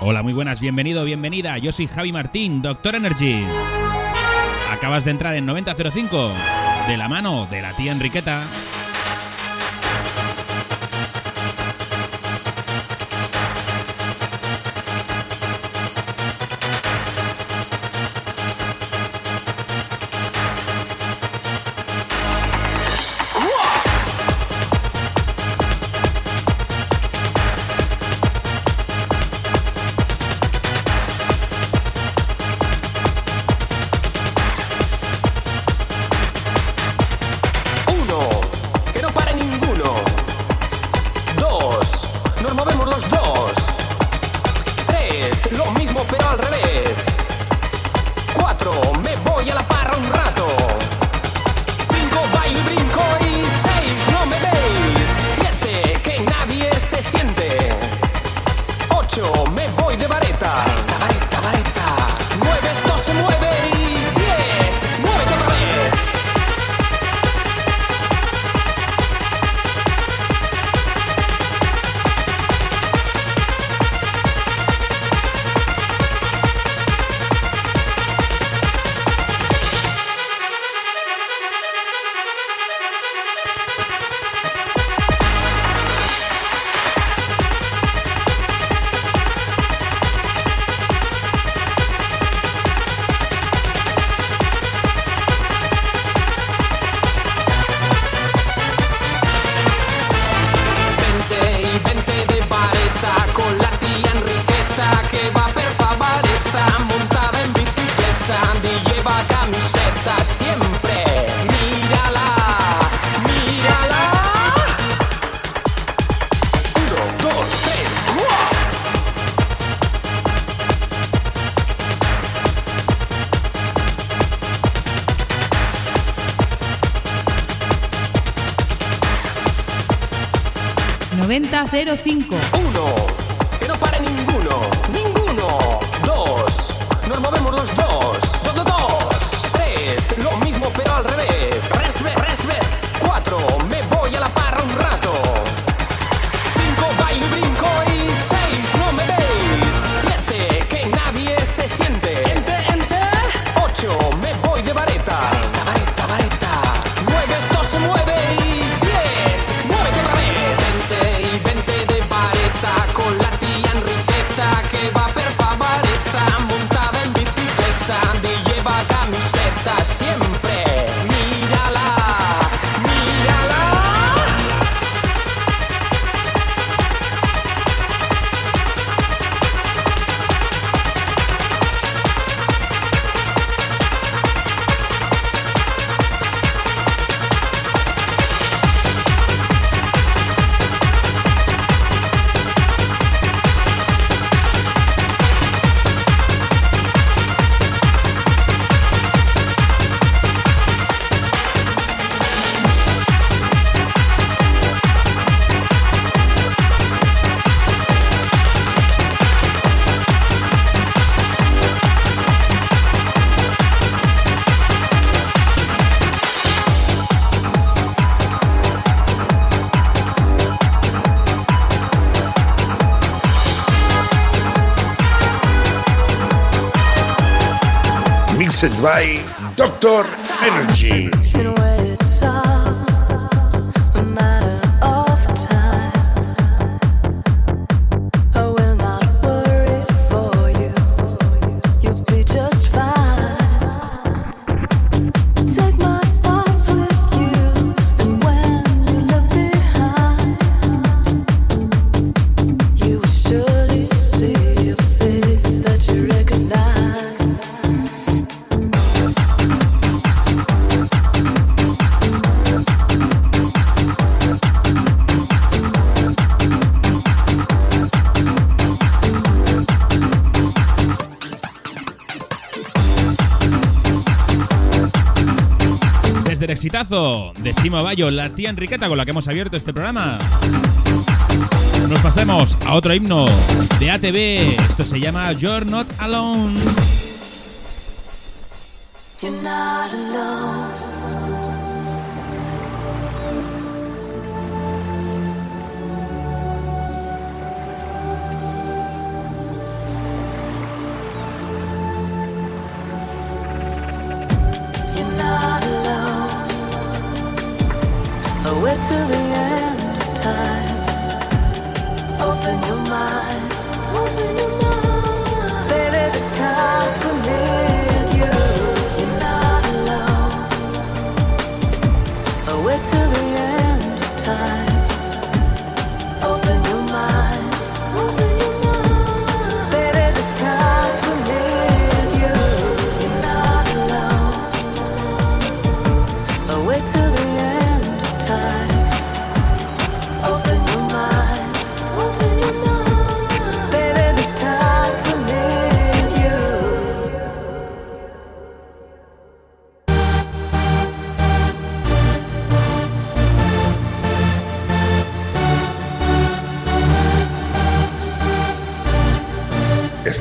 Hola, muy buenas, bienvenido, bienvenida. Yo soy Javi Martín, Doctor Energy. Acabas de entrar en 9005 de la mano de la tía Enriqueta. 05. Bye. Exitazo de Simo Bayo, la tía Enriqueta con la que hemos abierto este programa. Nos pasemos a otro himno de ATV. Esto se llama You're Not Alone. You're not alone. Away to the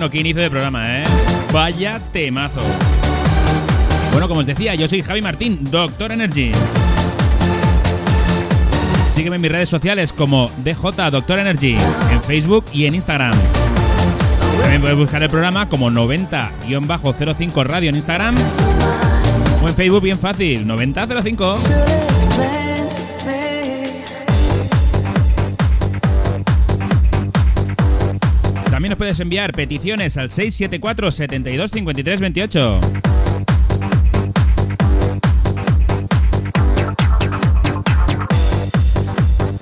Bueno, qué inicio de programa, ¿eh? Vaya temazo. Bueno, como os decía, yo soy Javi Martín, Doctor Energy. Sígueme en mis redes sociales como DJ Doctor Energy, en Facebook y en Instagram. También puedes buscar el programa como 90-05 Radio en Instagram o en Facebook bien fácil, 9005. También nos puedes enviar peticiones al 674 72 53 28.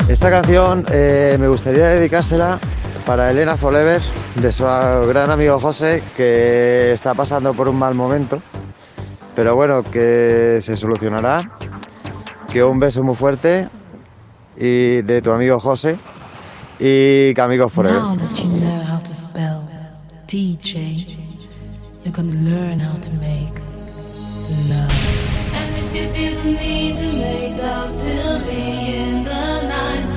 Esta canción eh, me gustaría dedicársela para Elena Forever, de su gran amigo José, que está pasando por un mal momento, pero bueno, que se solucionará. Que un beso muy fuerte y de tu amigo José y que amigos forever. Spell DJ, you're gonna learn how to make love. And if you feel the need to make love till me in the night,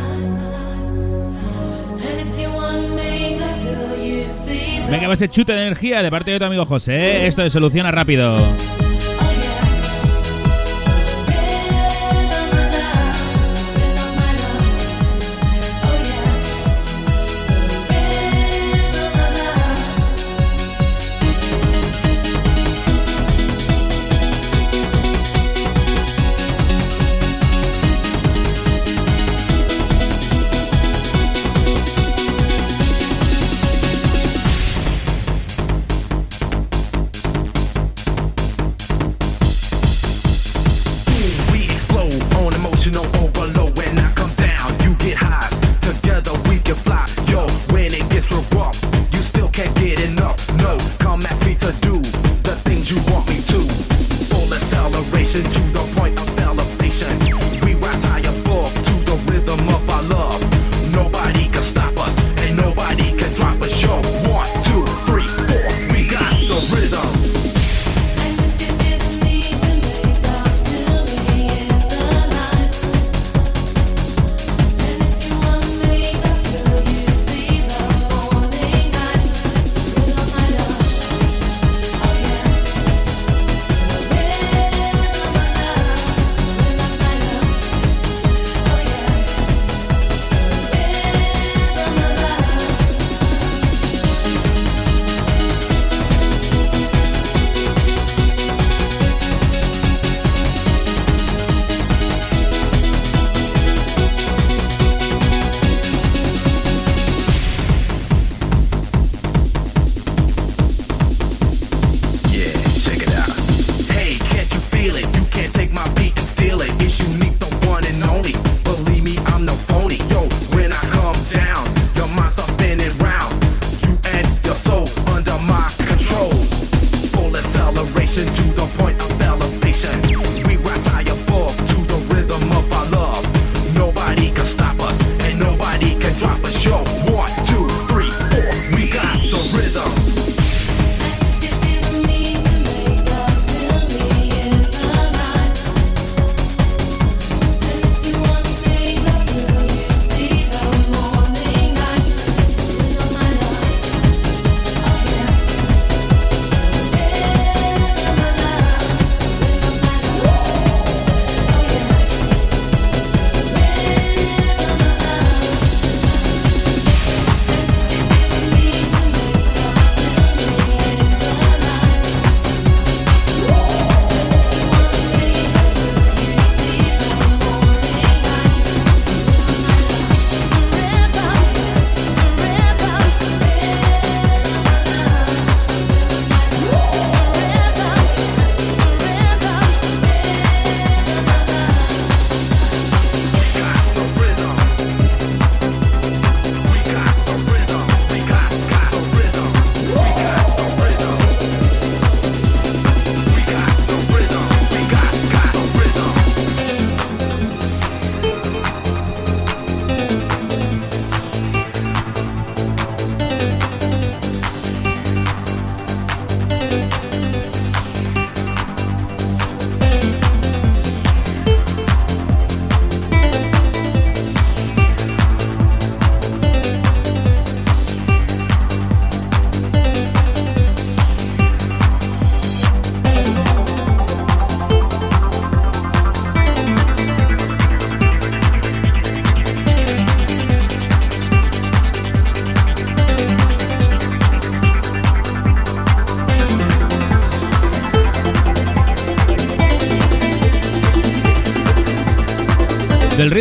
and if you wanna make love till you see Venga, ese chute de energía de parte de tu amigo José. ¿eh? Esto de soluciona rápido.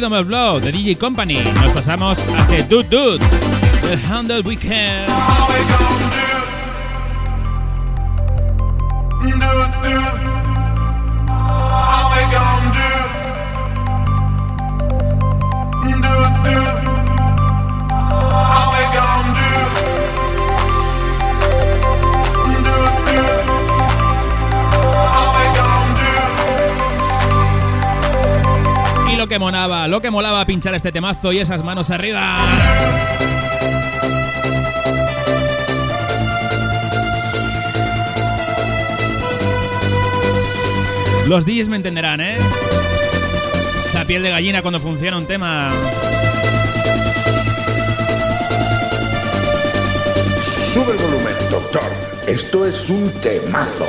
Rhythm of Blow de DJ Company. Nos pasamos hasta Dude Dude del Handle Weekend. Lo que molaba pinchar este temazo y esas manos arriba. Los DJs me entenderán, ¿eh? Esa piel de gallina cuando funciona un tema. Sube el volumen, doctor. Esto es un temazo.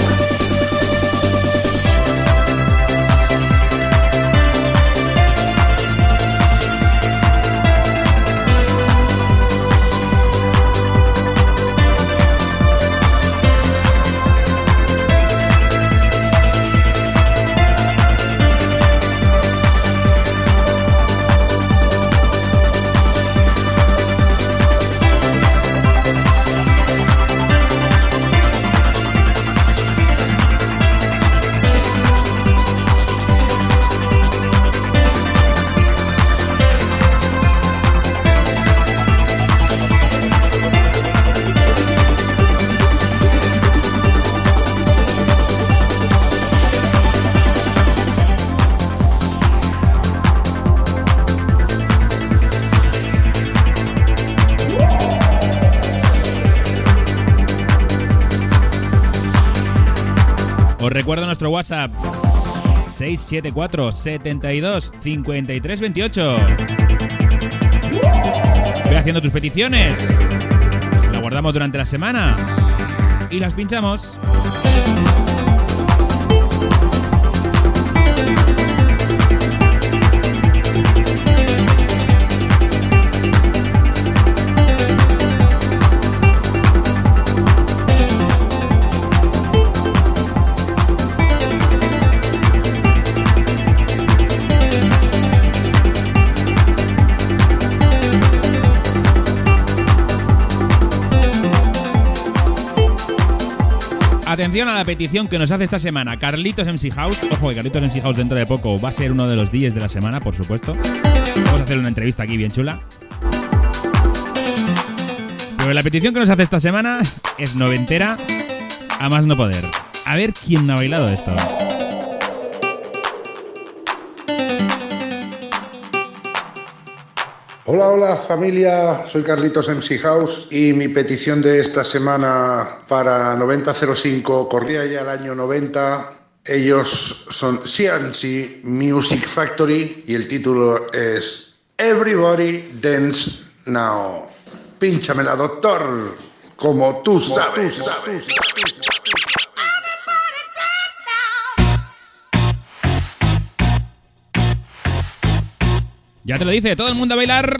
Os recuerdo nuestro WhatsApp 674 72 53 28. Ve haciendo tus peticiones. La guardamos durante la semana y las pinchamos. Atención a la petición que nos hace esta semana Carlitos MC House. Ojo, que Carlitos MC House dentro de poco va a ser uno de los días de la semana, por supuesto. Vamos a hacer una entrevista aquí bien chula. Pero la petición que nos hace esta semana es noventera a más no poder. A ver quién no ha bailado esto. Hola, hola familia, soy Carlitos MC House y mi petición de esta semana para 9005 corría ya el año 90. Ellos son CNC Music Factory y el título es Everybody Dance Now. Pínchamela, doctor, como tú sabes. Tú sabes. Ya te lo dice, todo el mundo a bailar.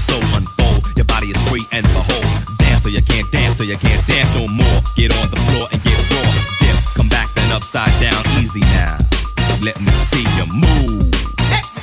so unfold. Your body is free and behold. Dance or you can't dance or you can't dance no more. Get on the floor and get raw. Dip, come back then upside down, easy now. Let me see you move.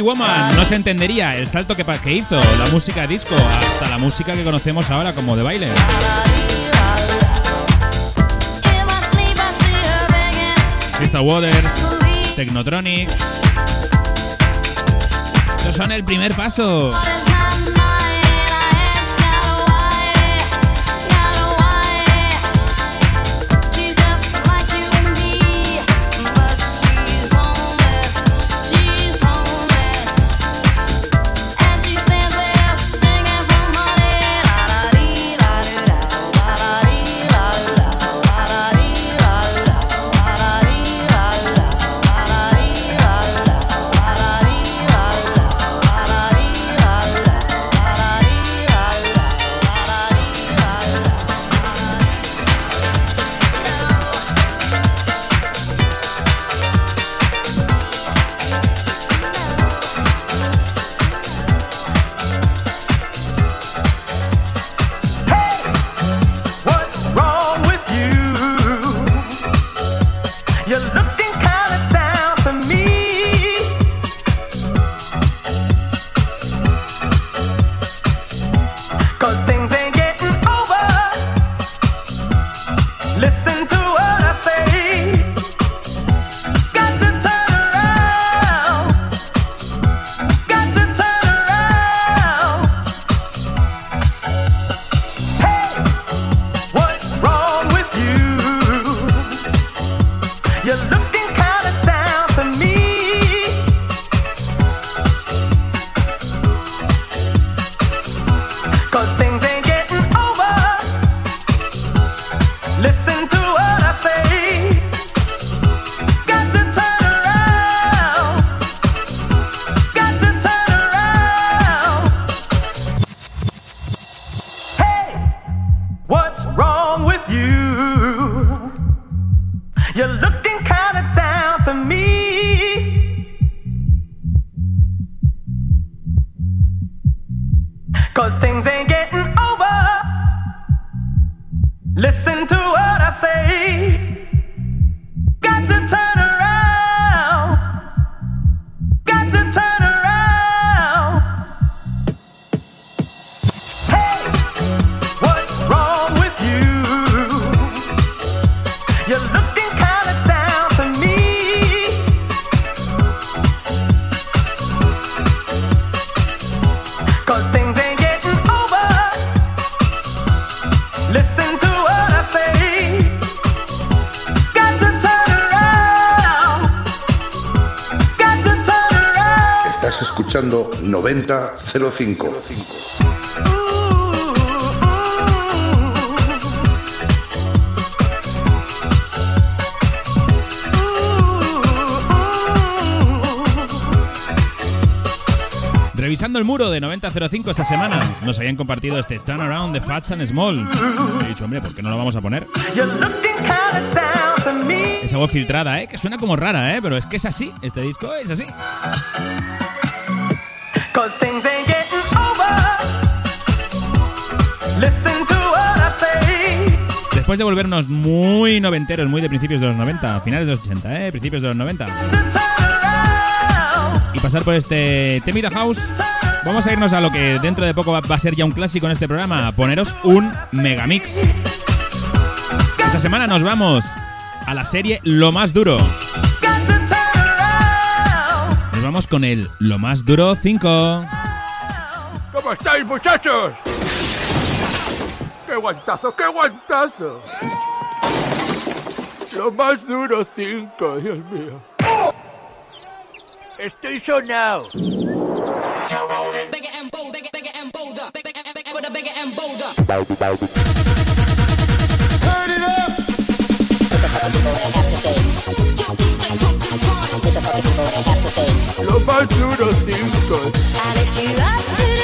No se entendería el salto que, hizo la música disco hasta la música que conocemos ahora como de baile. Crystal Waters, Technotronics. Estos son el primer paso. 9005. Revisando el muro de 9005 esta semana, nos habían compartido este Turnaround de Fats and Small. He dicho, hombre, ¿por qué no lo vamos a poner? Esa voz filtrada, ¿eh? Que suena como rara, ¿eh? Pero es que es así. Este disco es así. Cause things ain't getting over. Listen to what I say. Después de volvernos muy noventeros, muy de principios de los 90, finales de los 80, ¿eh? Principios de los 90. Y pasar por este Temida House, vamos a irnos a lo que dentro de poco va va a ser ya un clásico en este programa, poneros un megamix. Esta semana nos vamos a la serie Lo Más Duro. Vamos con el Lo Más Duro 5. ¿Cómo estáis, muchachos? ¡Qué guantazo, qué guantazo! Lo más duro, cinco, Dios mío. Estoy sonado. fucking people and have to do lift you up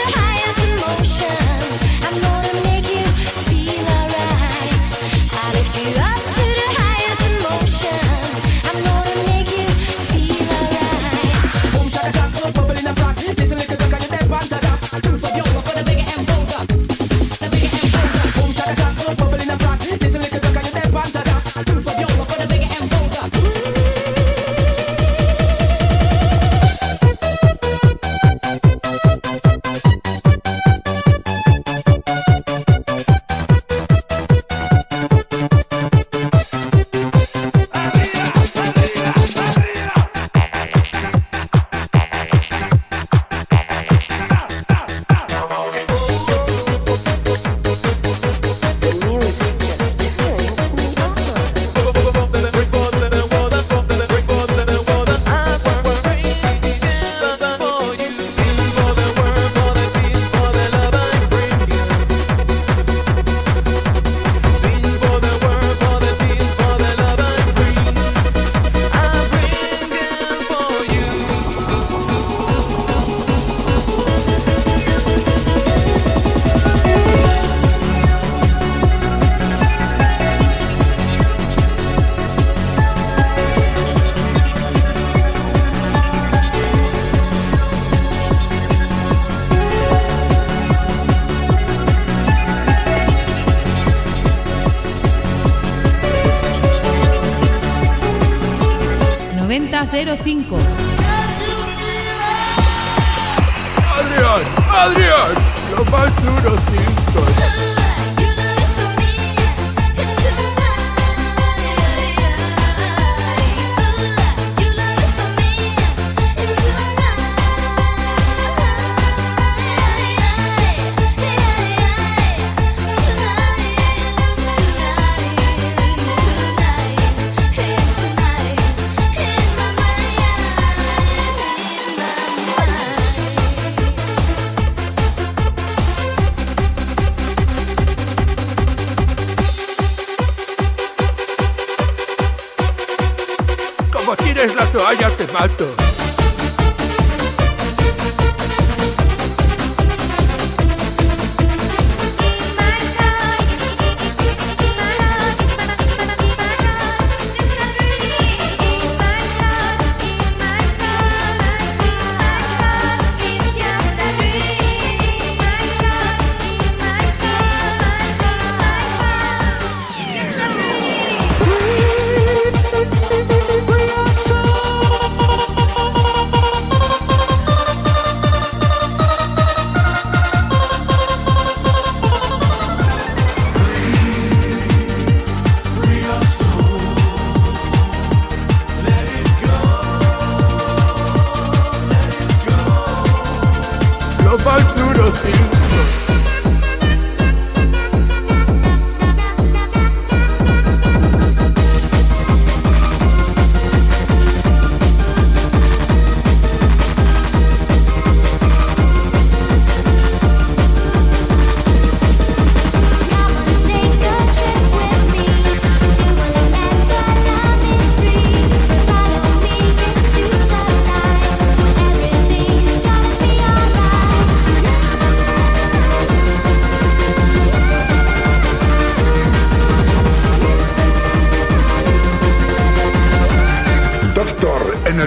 05. Adrián, Adrián, lo más duro,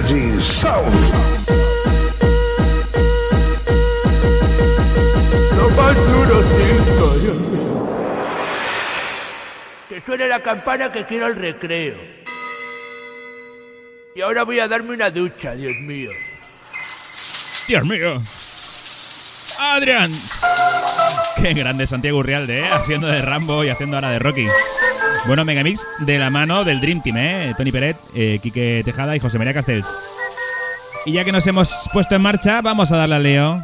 Energy Sound. Lo más duro, cinco. Dios mío. Que suene la campana que quiero el recreo. Y ahora voy a darme una ducha, Dios mío. Dios mío. Adrián. Qué grande Santiago Urrialde, ¿eh? Haciendo de Rambo y haciendo ahora de Rocky. Bueno, Megamix de la mano del Dream Team, ¿eh? Tony Peret, eh, Quique Tejada y José María Castells. Y ya que nos hemos puesto en marcha, vamos a darle a Leo.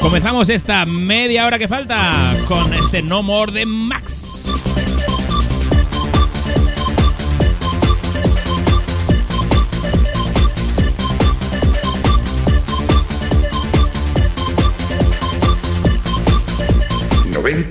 Comenzamos esta media hora que falta con este No More de Max.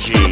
Energy.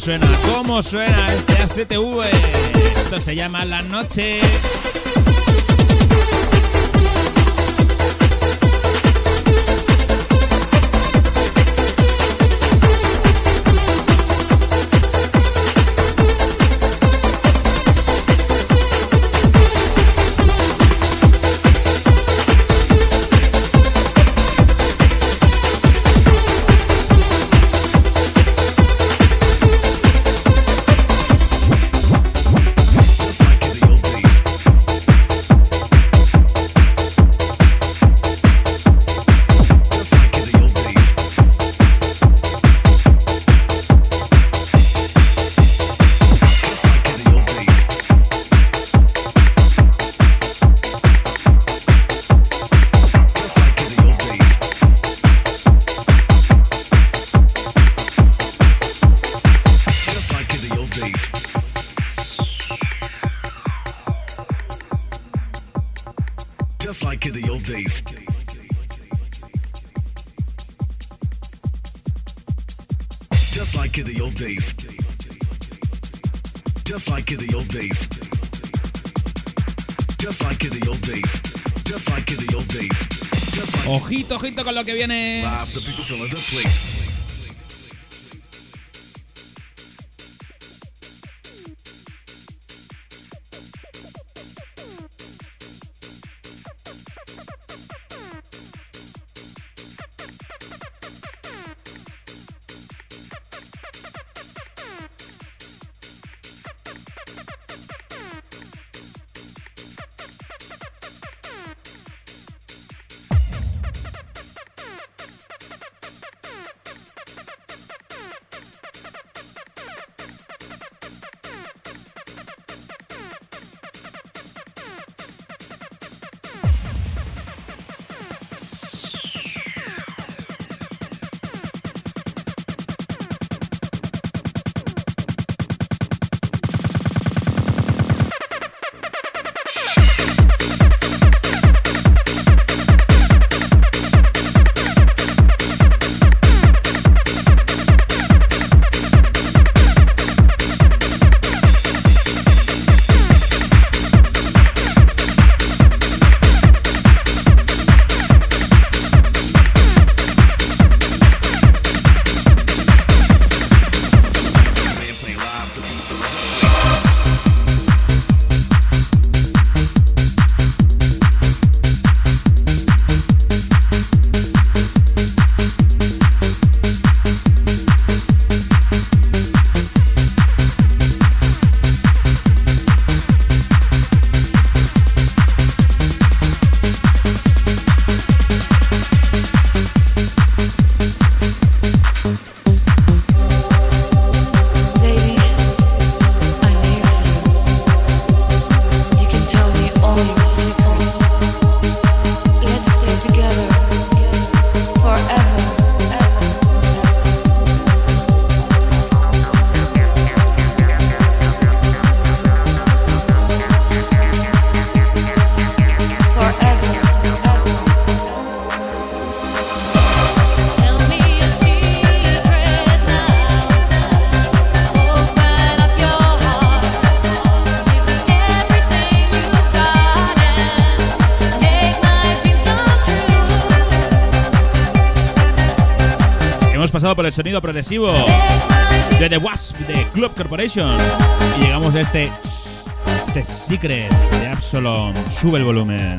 Suena, cómo suena este ACTV. Esto se llama La Noche. Just like in the old days. Just like in the old days. Just like in the old days. Just like in the old days. Just like in the old days. Just like Ojito, ojito con lo que viene. Sonido progresivo de The Wasp de Club Corporation y llegamos a este, este Secret de Absalom. Sube el volumen.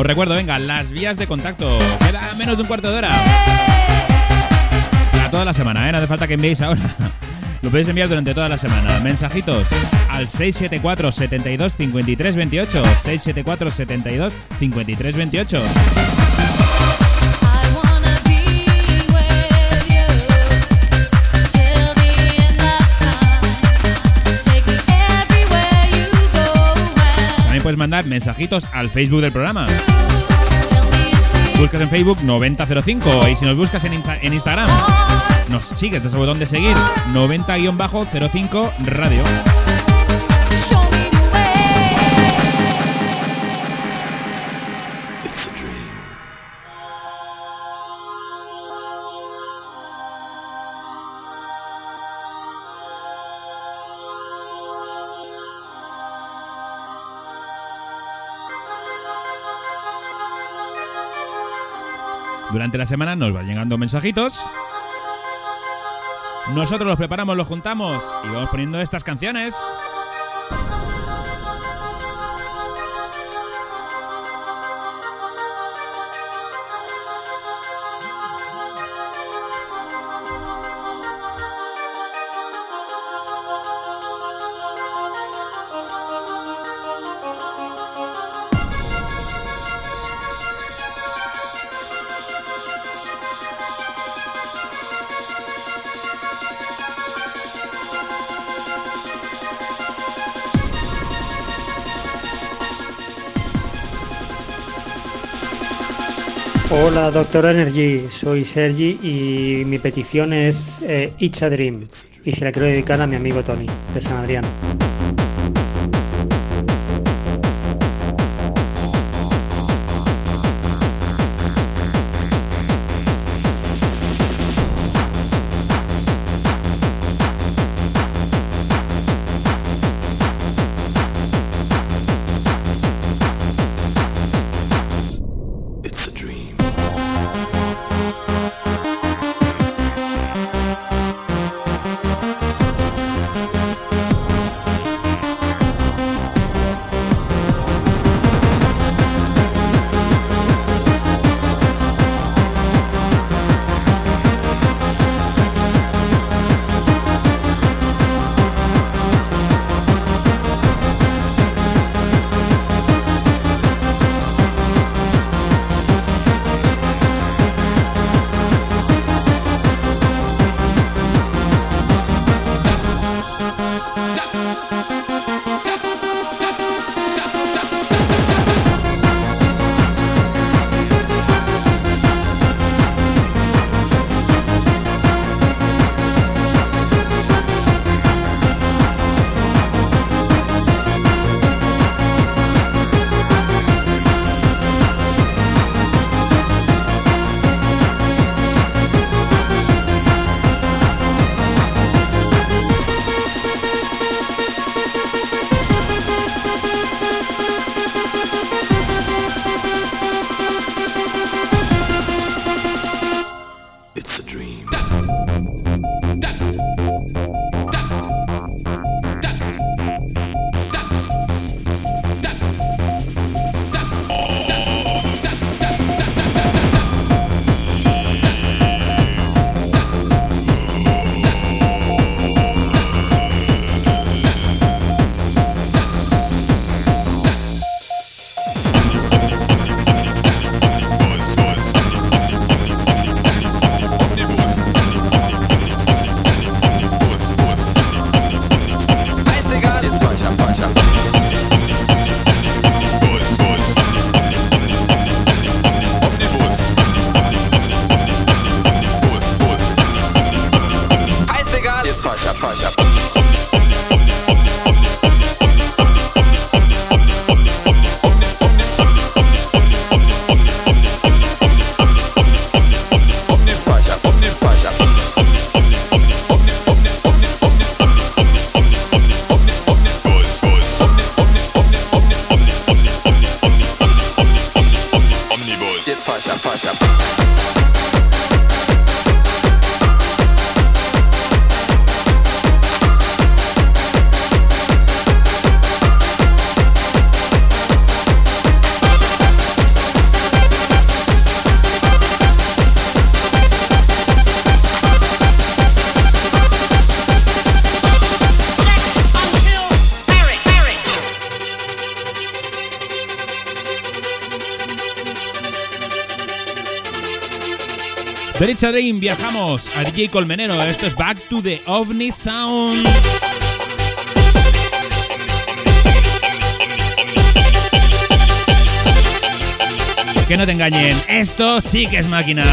Os recuerdo, venga, las vías de contacto. Queda menos de un cuarto de hora. A toda la semana, ¿eh? No hace falta que enviéis ahora. Lo podéis enviar durante toda la semana. Mensajitos al 674 72 53 28. 674 72 53 28. Puedes mandar mensajitos al Facebook del programa. Buscas en Facebook 9005 y si nos buscas en, Insta- en Instagram, nos sigues desde el botón de seguir 90-05 Radio. Durante la semana nos van llegando mensajitos. Nosotros los preparamos, los juntamos y vamos poniendo estas canciones. Hola, Doctor Energy, soy Sergi y mi petición es eh, It's a Dream y se la quiero dedicar a mi amigo Tony de San Adrián. Dream, viajamos a DJ Colmenero. Esto es Back to the OVNI Sound. Que no te engañen, esto sí que es máquina.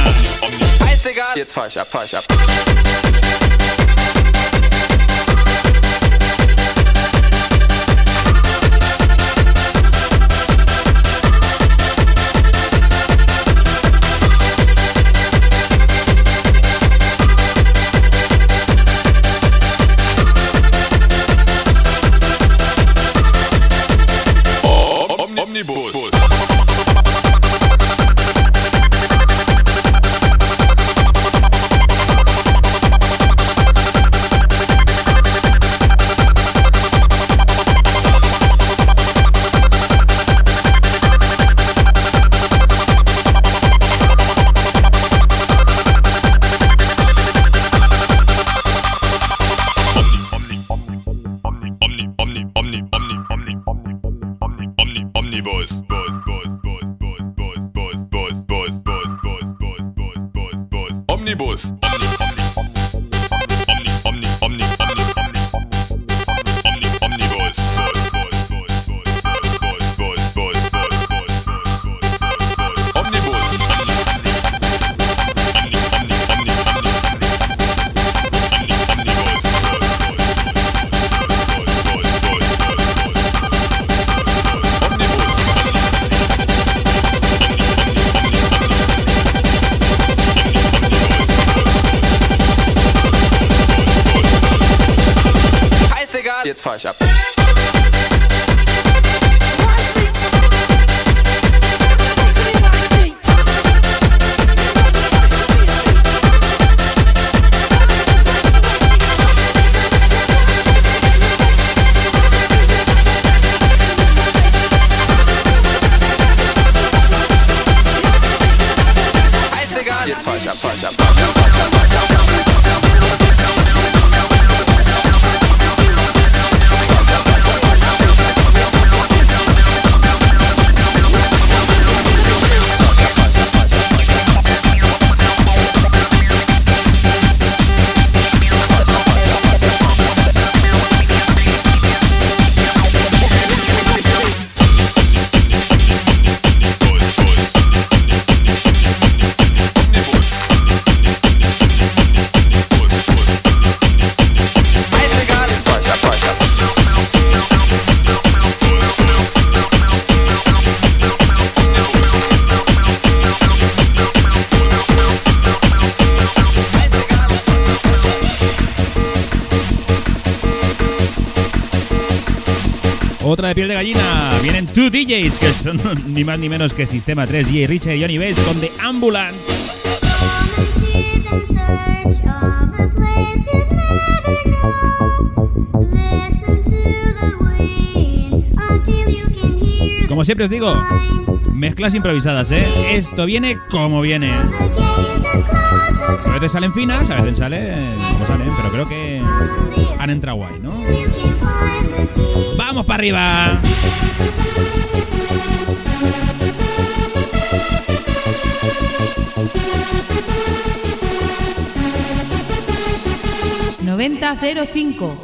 Ni más ni menos que Sistema 3, DJ Richard y Johnny Bass con The Ambulance. Como siempre os digo, mezclas improvisadas, ¿eh? Esto viene como viene. A veces salen finas, a veces salen como salen, pero creo que han entrado guay, ¿no? ¡Vamos para arriba! Noventa cero cinco.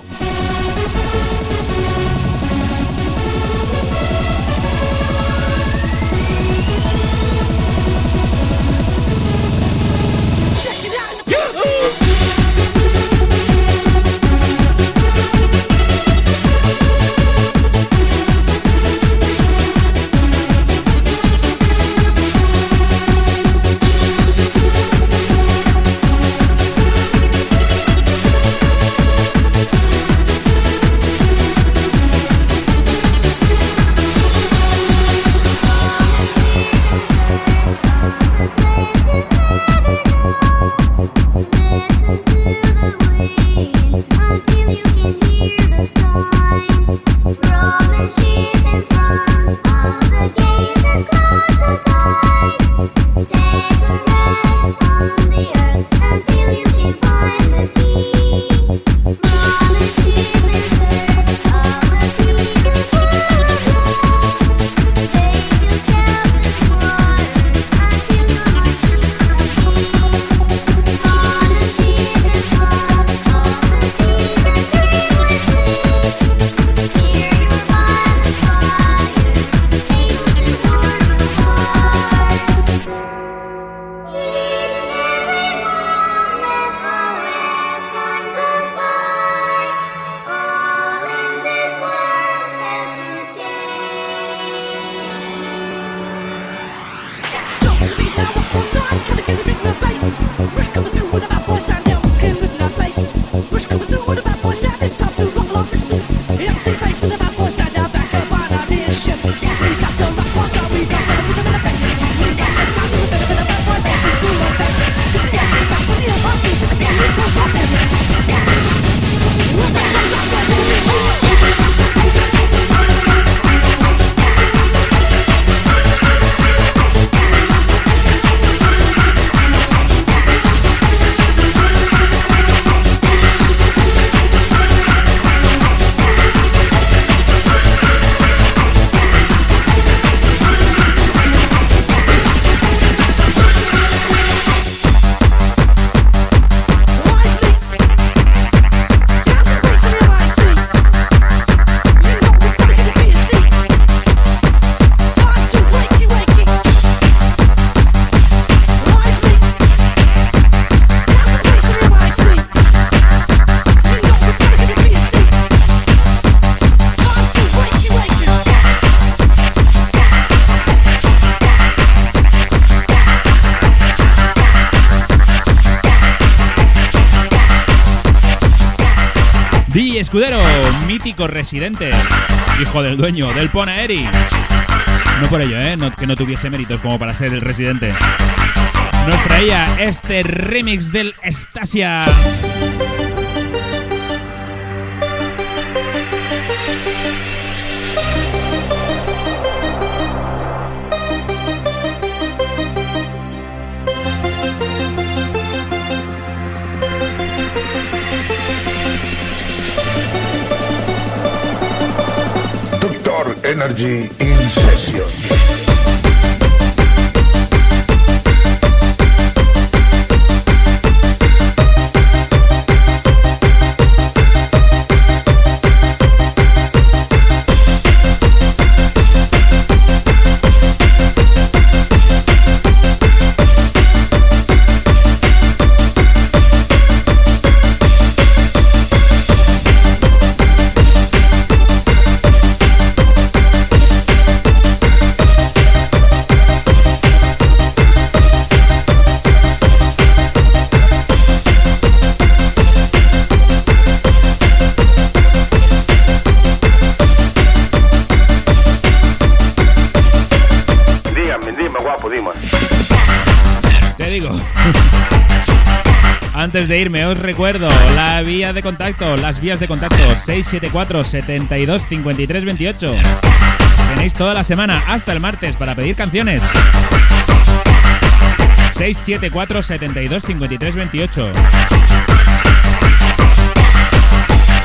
Residente, hijo del dueño del Ponaeri. No por ello, ¿eh? No- que no tuviese méritos como para ser el residente. Nos traía este remix del Estasia. Energy in session. De irme, os recuerdo la vía de contacto, las vías de contacto 674 72 53 28. Tenéis toda la semana hasta el martes para pedir canciones. 674 72 53 28.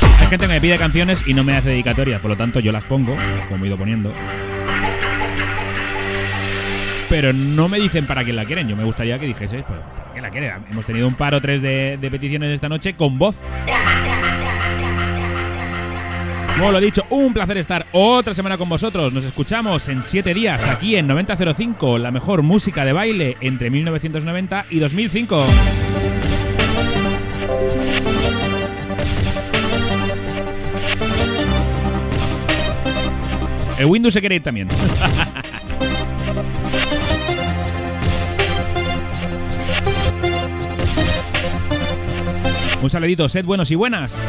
Hay gente que me pide canciones y no me hace dedicatorias, por lo tanto yo las pongo, como he ido poniendo. Pero no me dicen para quién la quieren. Yo me gustaría que dijese, pues, ¿para quién la quieren? Hemos tenido un par o tres de, de peticiones esta noche con voz. Como lo he dicho, un placer estar otra semana con vosotros. Nos escuchamos en siete días aquí en 9005, la mejor música de baile entre 1990 y 2005. El Windows se quiere ir también. Un saludito, sed buenos y buenas.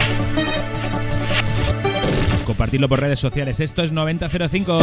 Compartirlo por redes sociales. Esto es 9005.